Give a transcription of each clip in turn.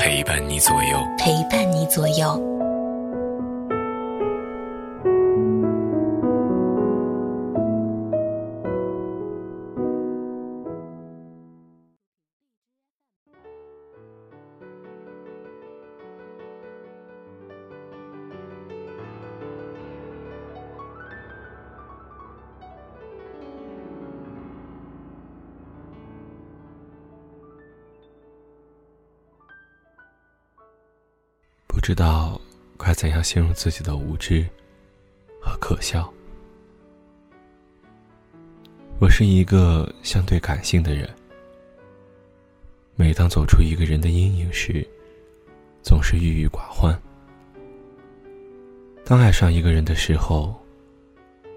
陪伴你左右，陪伴你左右。不知道该怎样形容自己的无知和可笑。我是一个相对感性的人，每当走出一个人的阴影时，总是郁郁寡欢。当爱上一个人的时候，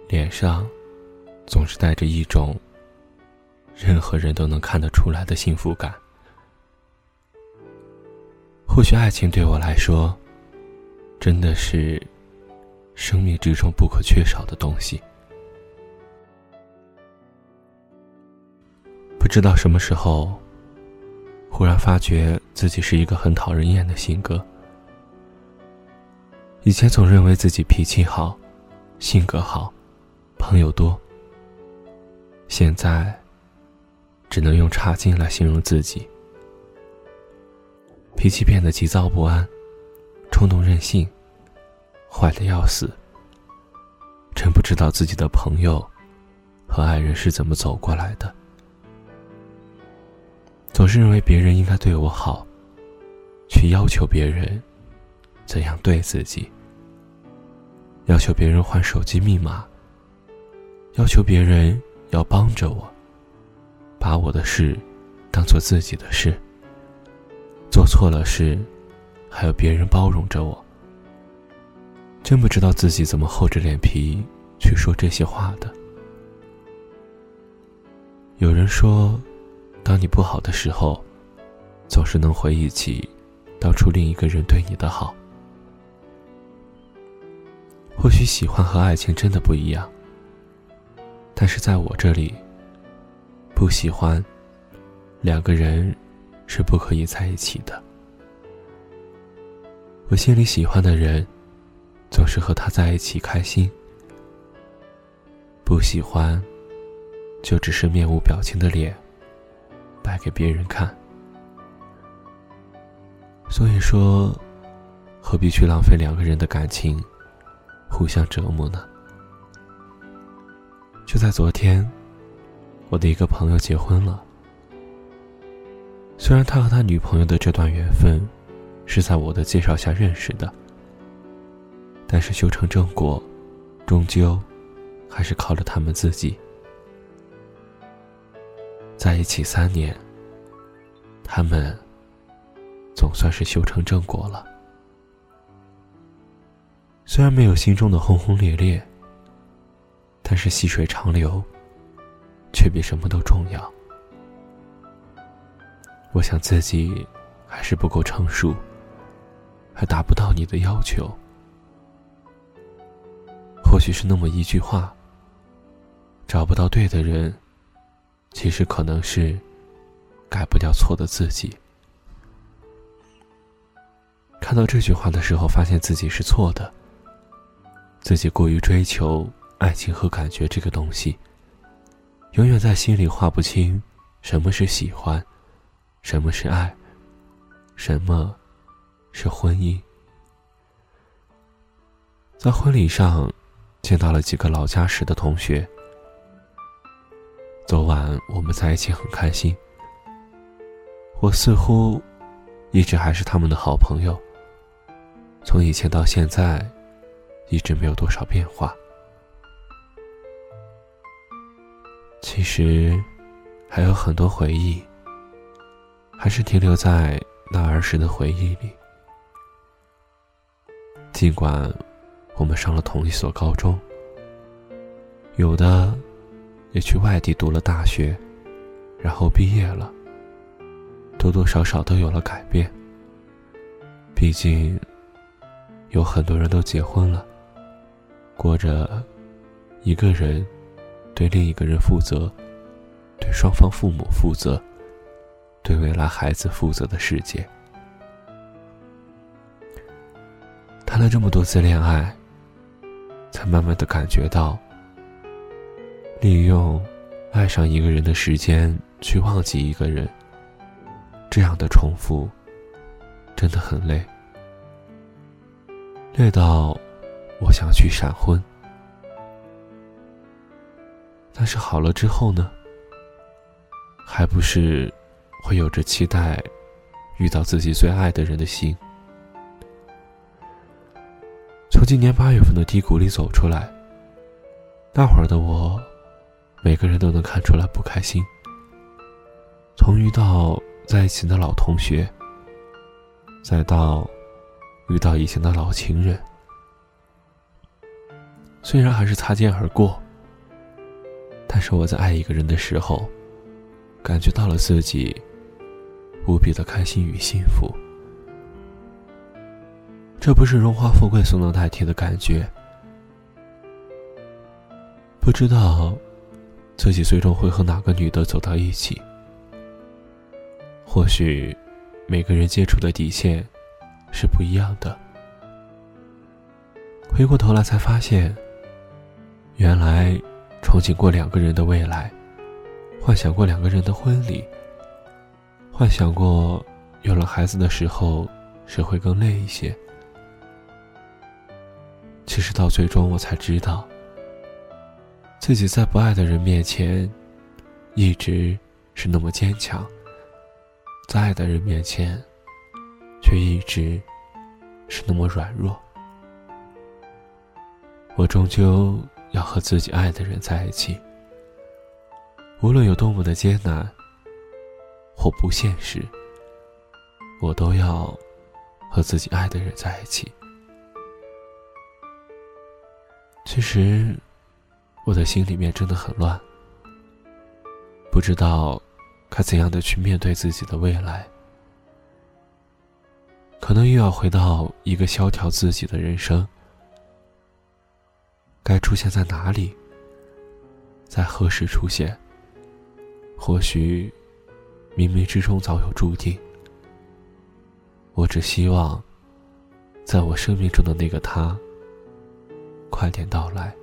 脸上总是带着一种任何人都能看得出来的幸福感。或许爱情对我来说，真的是生命之中不可缺少的东西。不知道什么时候，忽然发觉自己是一个很讨人厌的性格。以前总认为自己脾气好，性格好，朋友多。现在，只能用差劲来形容自己。脾气变得急躁不安，冲动任性，坏的要死。真不知道自己的朋友和爱人是怎么走过来的。总是认为别人应该对我好，去要求别人怎样对自己，要求别人换手机密码，要求别人要帮着我，把我的事当做自己的事。做错了事，还有别人包容着我，真不知道自己怎么厚着脸皮去说这些话的。有人说，当你不好的时候，总是能回忆起当初另一个人对你的好。或许喜欢和爱情真的不一样，但是在我这里，不喜欢两个人。是不可以在一起的。我心里喜欢的人，总是和他在一起开心；不喜欢，就只是面无表情的脸，摆给别人看。所以说，何必去浪费两个人的感情，互相折磨呢？就在昨天，我的一个朋友结婚了。虽然他和他女朋友的这段缘分是在我的介绍下认识的，但是修成正果，终究还是靠着他们自己。在一起三年，他们总算是修成正果了。虽然没有心中的轰轰烈烈，但是细水长流，却比什么都重要。我想自己还是不够成熟，还达不到你的要求。或许是那么一句话：找不到对的人，其实可能是改不掉错的自己。看到这句话的时候，发现自己是错的。自己过于追求爱情和感觉这个东西，永远在心里划不清什么是喜欢。什么是爱？什么是婚姻？在婚礼上见到了几个老家时的同学。昨晚我们在一起很开心。我似乎一直还是他们的好朋友。从以前到现在，一直没有多少变化。其实还有很多回忆。还是停留在那儿时的回忆里。尽管我们上了同一所高中，有的也去外地读了大学，然后毕业了，多多少少都有了改变。毕竟有很多人都结婚了，过着一个人对另一个人负责、对双方父母负责、对未来孩子负责的世界。谈了这么多次恋爱，才慢慢的感觉到，利用爱上一个人的时间去忘记一个人，这样的重复真的很累，累到我想去闪婚。但是好了之后呢，还不是会有着期待遇到自己最爱的人的心。从今年八月份的低谷里走出来，那会儿的我，每个人都能看出来不开心。从遇到在一起的老同学，再到遇到以前的老情人，虽然还是擦肩而过，但是我在爱一个人的时候，感觉到了自己无比的开心与幸福。这不是荣华富贵所能代替的感觉。不知道自己最终会和哪个女的走到一起。或许每个人接触的底线是不一样的。回过头来才发现，原来憧憬过两个人的未来，幻想过两个人的婚礼，幻想过有了孩子的时候谁会更累一些。其实到最终，我才知道，自己在不爱的人面前，一直是那么坚强；在爱的人面前，却一直是那么软弱。我终究要和自己爱的人在一起，无论有多么的艰难或不现实，我都要和自己爱的人在一起。其实，我的心里面真的很乱，不知道该怎样的去面对自己的未来。可能又要回到一个萧条自己的人生，该出现在哪里，在何时出现？或许冥冥之中早有注定。我只希望，在我生命中的那个他。快点到来。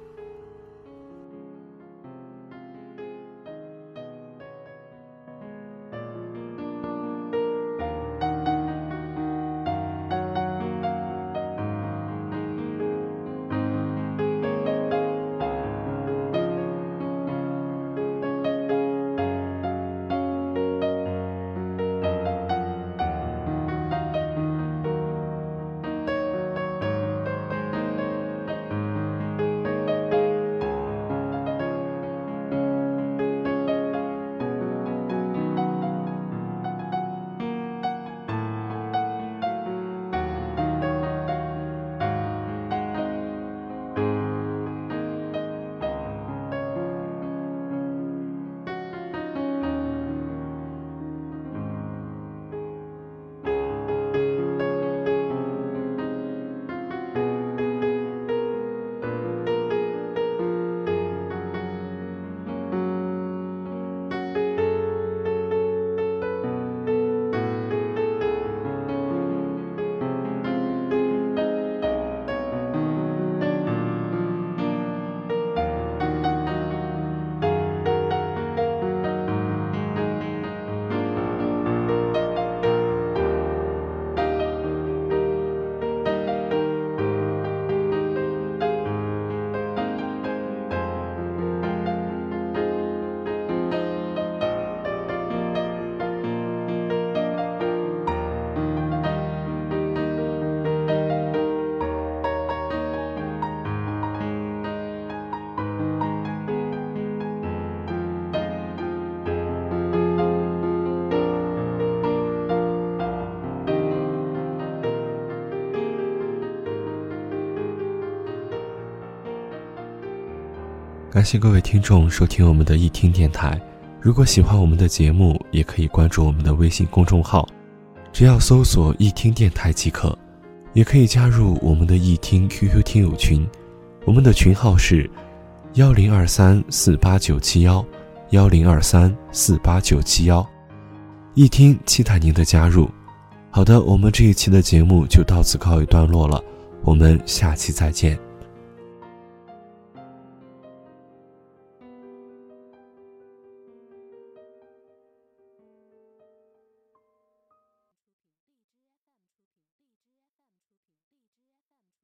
感谢各位听众收听我们的易听电台。如果喜欢我们的节目，也可以关注我们的微信公众号，只要搜索“易听电台”即可。也可以加入我们的易听 QQ 听友群，我们的群号是幺零二三四八九七幺幺零二三四八九七幺。易听期待您的加入。好的，我们这一期的节目就到此告一段落了，我们下期再见。